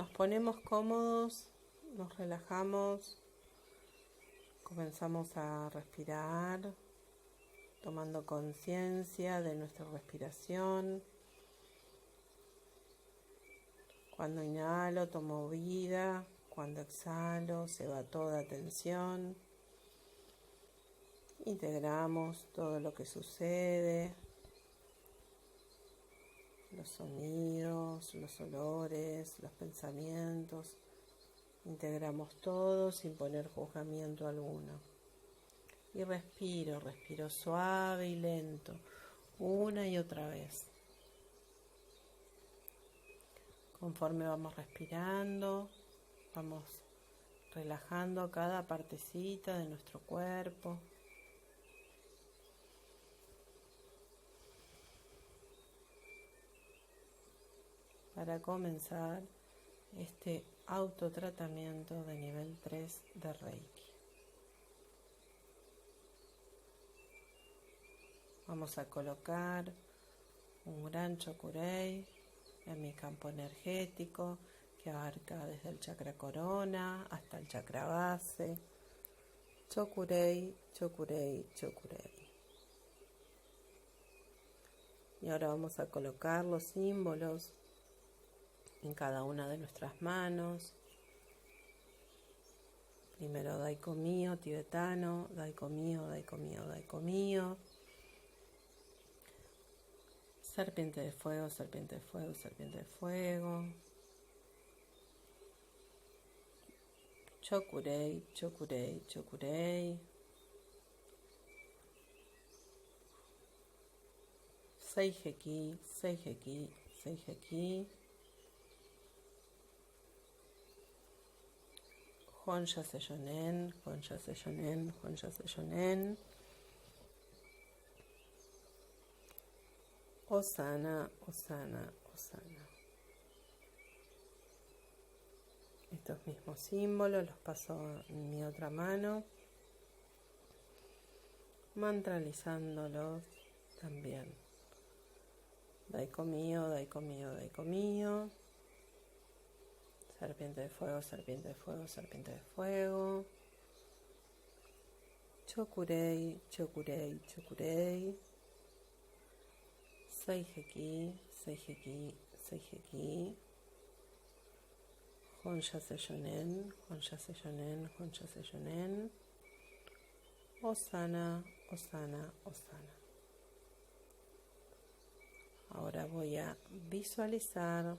Nos ponemos cómodos, nos relajamos, comenzamos a respirar, tomando conciencia de nuestra respiración. Cuando inhalo, tomo vida, cuando exhalo, se va toda tensión. Integramos todo lo que sucede, los sonidos, los olores, los pensamientos. Integramos todo sin poner juzgamiento alguno. Y respiro, respiro suave y lento, una y otra vez. Conforme vamos respirando, vamos relajando cada partecita de nuestro cuerpo. Para comenzar este autotratamiento de nivel 3 de Reiki. Vamos a colocar un gran chokurei en mi campo energético que abarca desde el chakra corona hasta el chakra base. Chokurei, chokurei, chokurei. Y ahora vamos a colocar los símbolos en cada una de nuestras manos. Primero Daiko mío, tibetano, Daiko mío, Daiko mío, Daiko mío. Serpiente de fuego, serpiente de fuego, serpiente de fuego. Chokurei, chokurei, chokurei. Seijeki, seijeki, seijeki. Honsha Seyonen, Honsha Seyonen, Honsha Seyonen. Osana, Osana, Osana. Estos mismos símbolos los paso en mi otra mano, mantralizándolos también. Daiko mío, daiko mío, daiko mío. Serpiente de fuego, serpiente de fuego, serpiente de fuego. Chokurei, chokurei, chokurei. Seijeki, seijeki, seijeki. Honsha Seyonen, Honsha Seyonen, Honsha Seyonen. Osana, Osana, Osana. Ahora voy a visualizar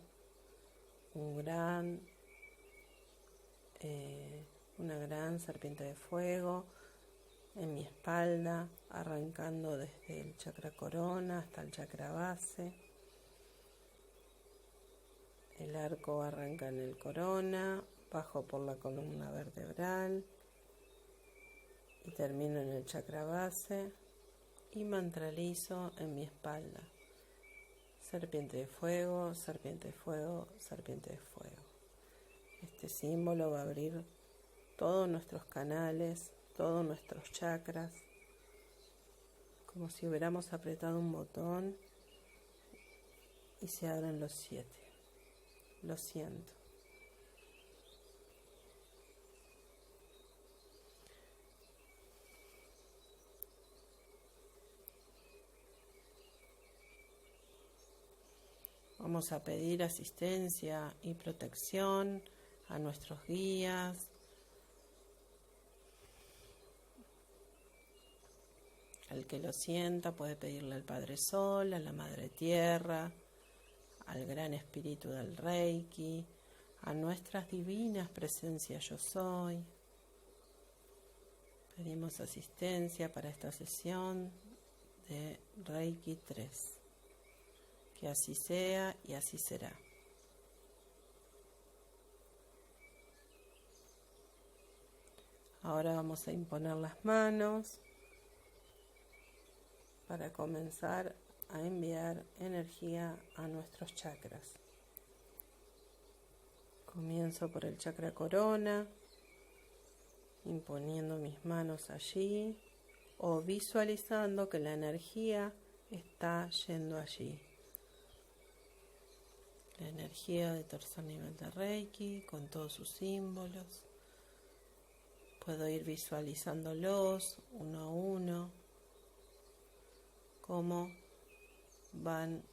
un gran, eh, una gran serpiente de fuego en mi espalda, arrancando desde el chakra corona hasta el chakra base. El arco arranca en el corona, bajo por la columna vertebral y termino en el chakra base y mantralizo en mi espalda. Serpiente de fuego, serpiente de fuego, serpiente de fuego. Este símbolo va a abrir todos nuestros canales, todos nuestros chakras, como si hubiéramos apretado un botón y se abren los siete. Lo siento. Vamos a pedir asistencia y protección a nuestros guías. Al que lo sienta puede pedirle al Padre Sol, a la Madre Tierra, al Gran Espíritu del Reiki, a nuestras divinas presencias yo soy. Pedimos asistencia para esta sesión de Reiki 3. Que así sea y así será. Ahora vamos a imponer las manos para comenzar a enviar energía a nuestros chakras. Comienzo por el chakra corona, imponiendo mis manos allí o visualizando que la energía está yendo allí. la energía de tercer nivel de Reiki con todos sus símbolos. Puedo ir visualizándolos uno a uno, cómo van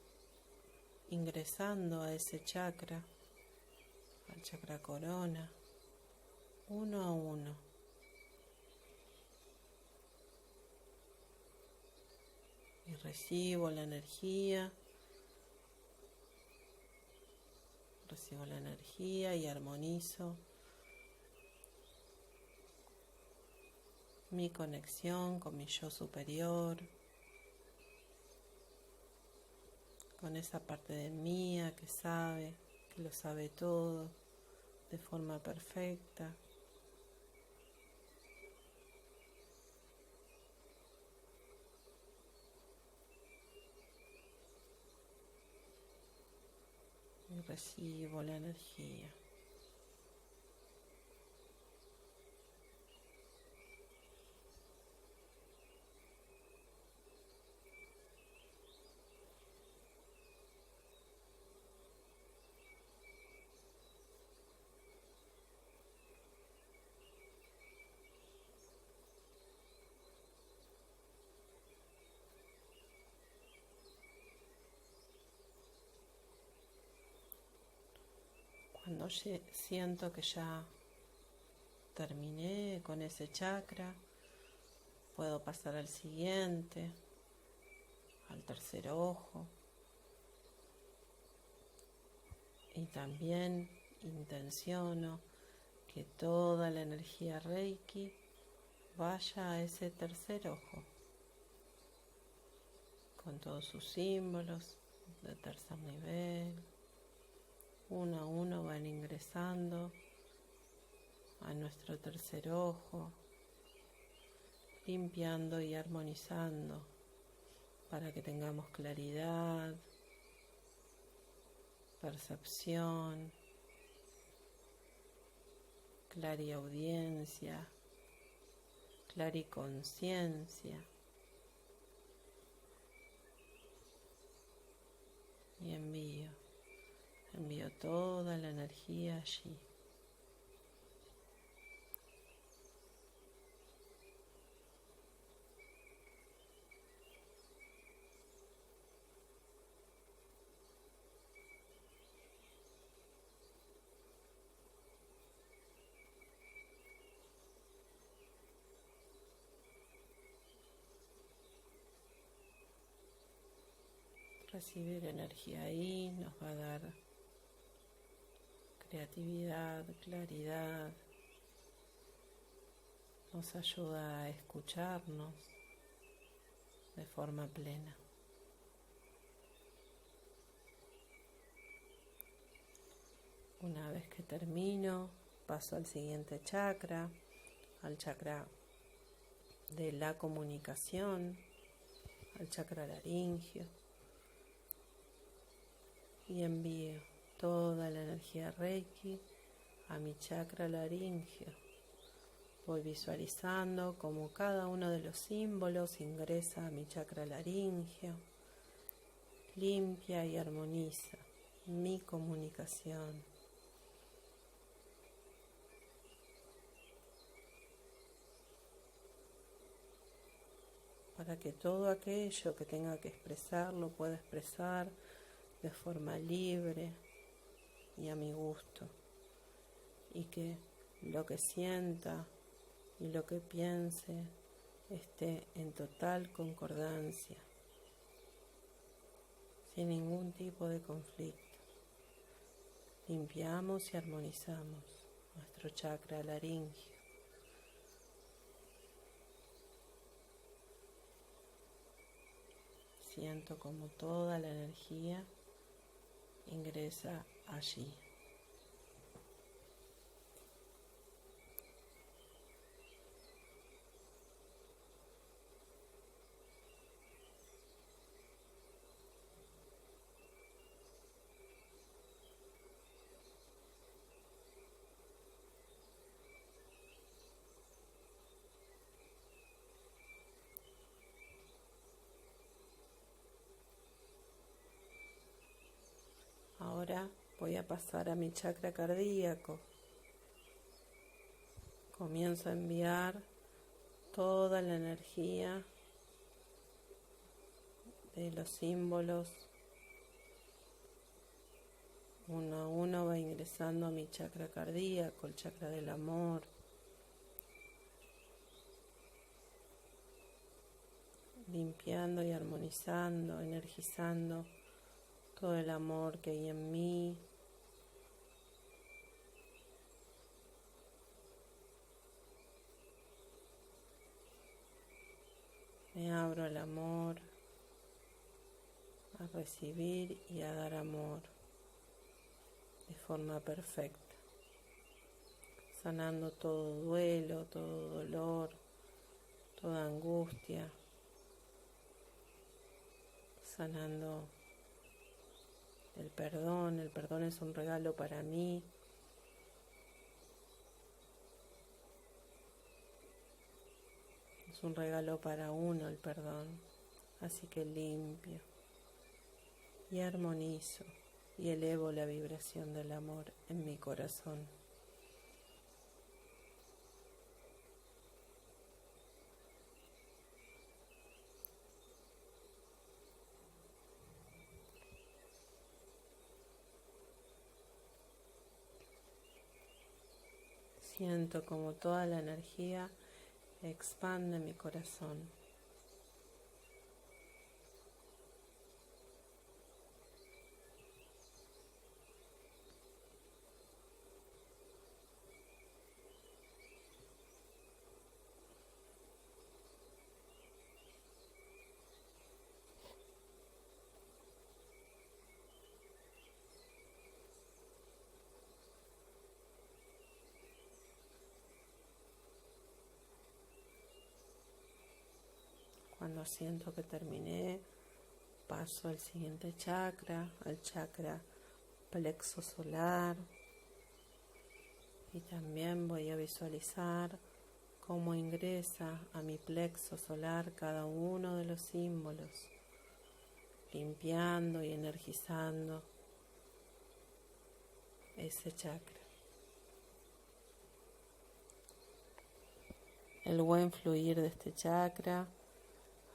ingresando a ese chakra, al chakra corona, uno a uno. Y recibo la energía, recibo la energía y armonizo mi conexión con mi yo superior. con esa parte de mía que sabe, que lo sabe todo de forma perfecta. Y recibo la energía. Siento que ya terminé con ese chakra, puedo pasar al siguiente, al tercer ojo. Y también intenciono que toda la energía Reiki vaya a ese tercer ojo, con todos sus símbolos de tercer nivel uno a uno van ingresando a nuestro tercer ojo, limpiando y armonizando para que tengamos claridad, percepción, clariaudiencia, clariconciencia. Y envío. Envío toda la energía allí. recibir energía ahí nos va a dar creatividad, claridad, nos ayuda a escucharnos de forma plena. Una vez que termino, paso al siguiente chakra, al chakra de la comunicación, al chakra laringio y envío toda la energía Reiki a mi chakra laringio. Voy visualizando cómo cada uno de los símbolos ingresa a mi chakra laringio, limpia y armoniza mi comunicación. Para que todo aquello que tenga que expresar lo pueda expresar de forma libre, y a mi gusto, y que lo que sienta y lo que piense esté en total concordancia, sin ningún tipo de conflicto. Limpiamos y armonizamos nuestro chakra laringio. Siento como toda la energía ingresa allí. Ahora voy a pasar a mi chakra cardíaco. Comienzo a enviar toda la energía de los símbolos. Uno a uno va ingresando a mi chakra cardíaco, el chakra del amor. limpiando y armonizando, energizando todo el amor que hay en mí. Me abro al amor, a recibir y a dar amor de forma perfecta, sanando todo duelo, todo dolor, toda angustia, sanando el perdón, el perdón es un regalo para mí. Es un regalo para uno el perdón, así que limpio y armonizo y elevo la vibración del amor en mi corazón. Siento como toda la energía expande mi corazón. Cuando siento que terminé, paso al siguiente chakra, al chakra plexo solar. Y también voy a visualizar cómo ingresa a mi plexo solar cada uno de los símbolos, limpiando y energizando ese chakra. El buen fluir de este chakra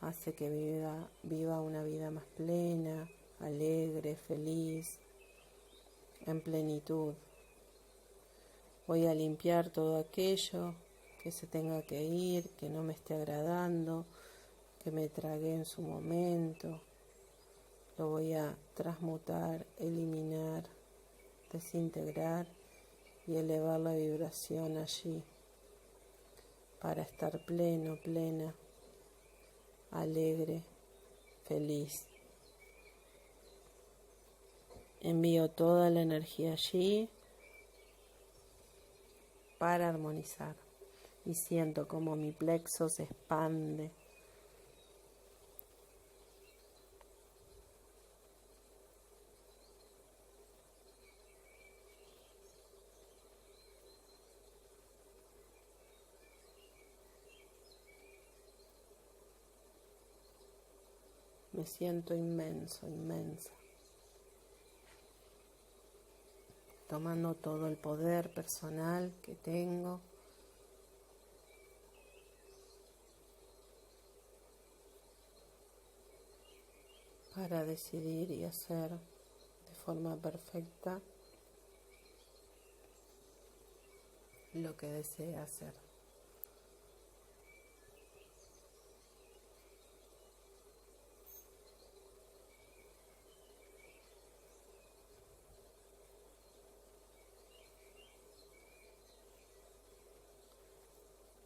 hace que viva, viva una vida más plena, alegre, feliz, en plenitud. Voy a limpiar todo aquello que se tenga que ir, que no me esté agradando, que me tragué en su momento. Lo voy a transmutar, eliminar, desintegrar y elevar la vibración allí para estar pleno, plena alegre, feliz. Envío toda la energía allí para armonizar y siento como mi plexo se expande. Me siento inmenso, inmensa. Tomando todo el poder personal que tengo. para decidir y hacer de forma perfecta lo que desea hacer.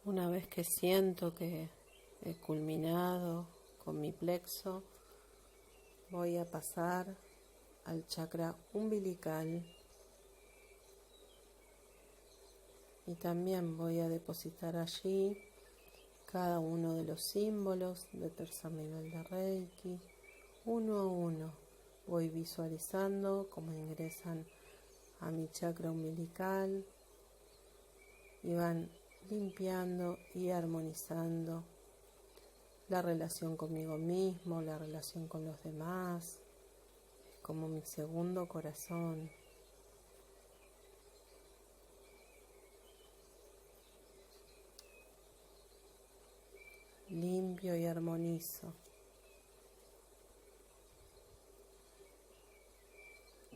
Una vez que siento que he culminado con mi plexo, voy a pasar al chakra umbilical y también voy a depositar allí cada uno de los símbolos de tercer nivel de Reiki, uno a uno. Voy visualizando cómo ingresan a mi chakra umbilical y van limpiando y armonizando la relación conmigo mismo, la relación con los demás, como mi segundo corazón. Limpio y armonizo.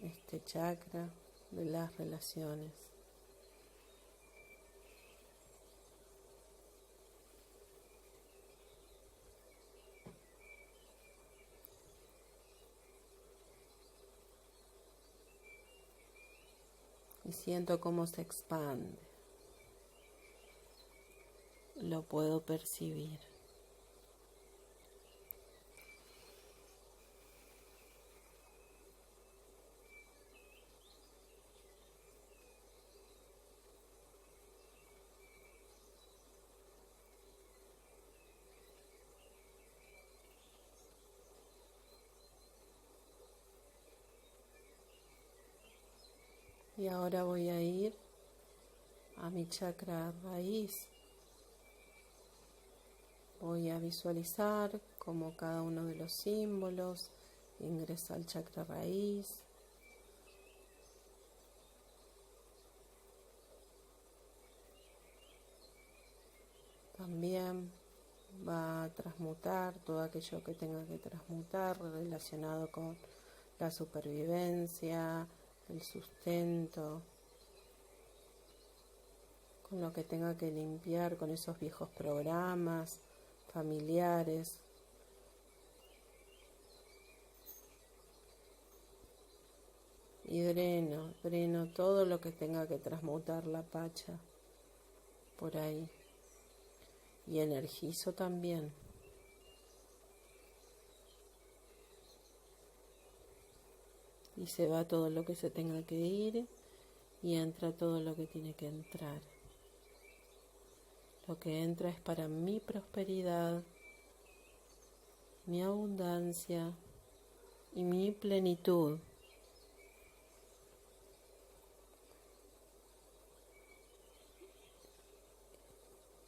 Este chakra de las relaciones. Y siento cómo se expande. Lo puedo percibir. Y ahora voy a ir a mi chakra raíz. Voy a visualizar cómo cada uno de los símbolos ingresa al chakra raíz. También va a transmutar todo aquello que tenga que transmutar relacionado con la supervivencia, el sustento, con lo que tenga que limpiar, con esos viejos programas familiares. Y dreno, dreno todo lo que tenga que transmutar la pacha por ahí. Y energizo también. Y se va todo lo que se tenga que ir y entra todo lo que tiene que entrar. Lo que entra es para mi prosperidad, mi abundancia y mi plenitud.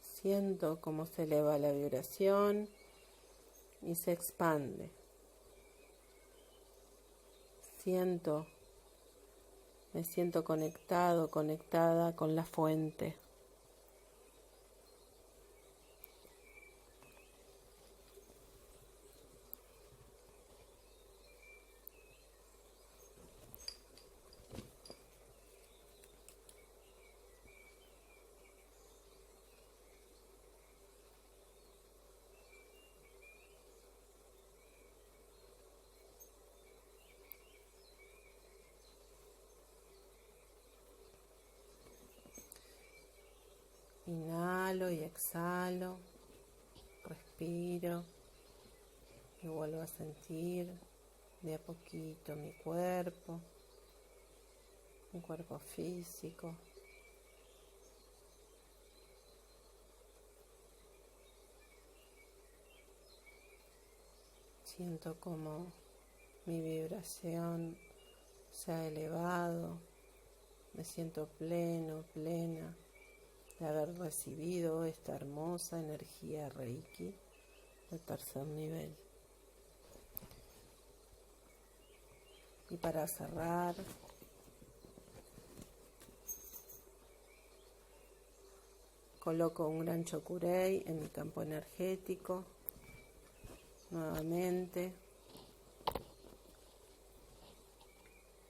Siento cómo se eleva la vibración y se expande siento, me siento conectado, conectada con la fuente. Y exhalo, respiro y vuelvo a sentir de a poquito mi cuerpo, mi cuerpo físico. Siento como mi vibración se ha elevado, me siento pleno, plena de haber recibido esta hermosa energía Reiki de tercer nivel. Y para cerrar, coloco un gran chokurei en mi campo energético. Nuevamente.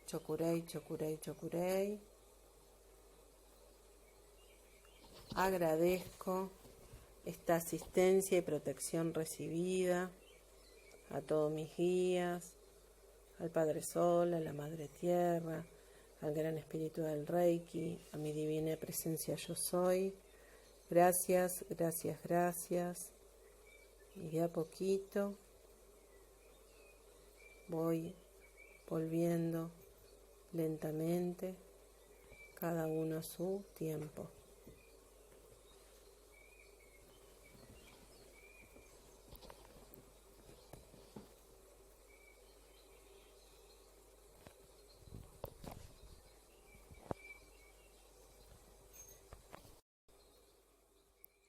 Chokurei, chokurei, chokurei. Agradezco esta asistencia y protección recibida a todos mis guías, al Padre Sol, a la Madre Tierra, al Gran Espíritu del Reiki, a mi divina presencia yo soy. Gracias, gracias, gracias. Y de a poquito voy volviendo lentamente, cada uno a su tiempo.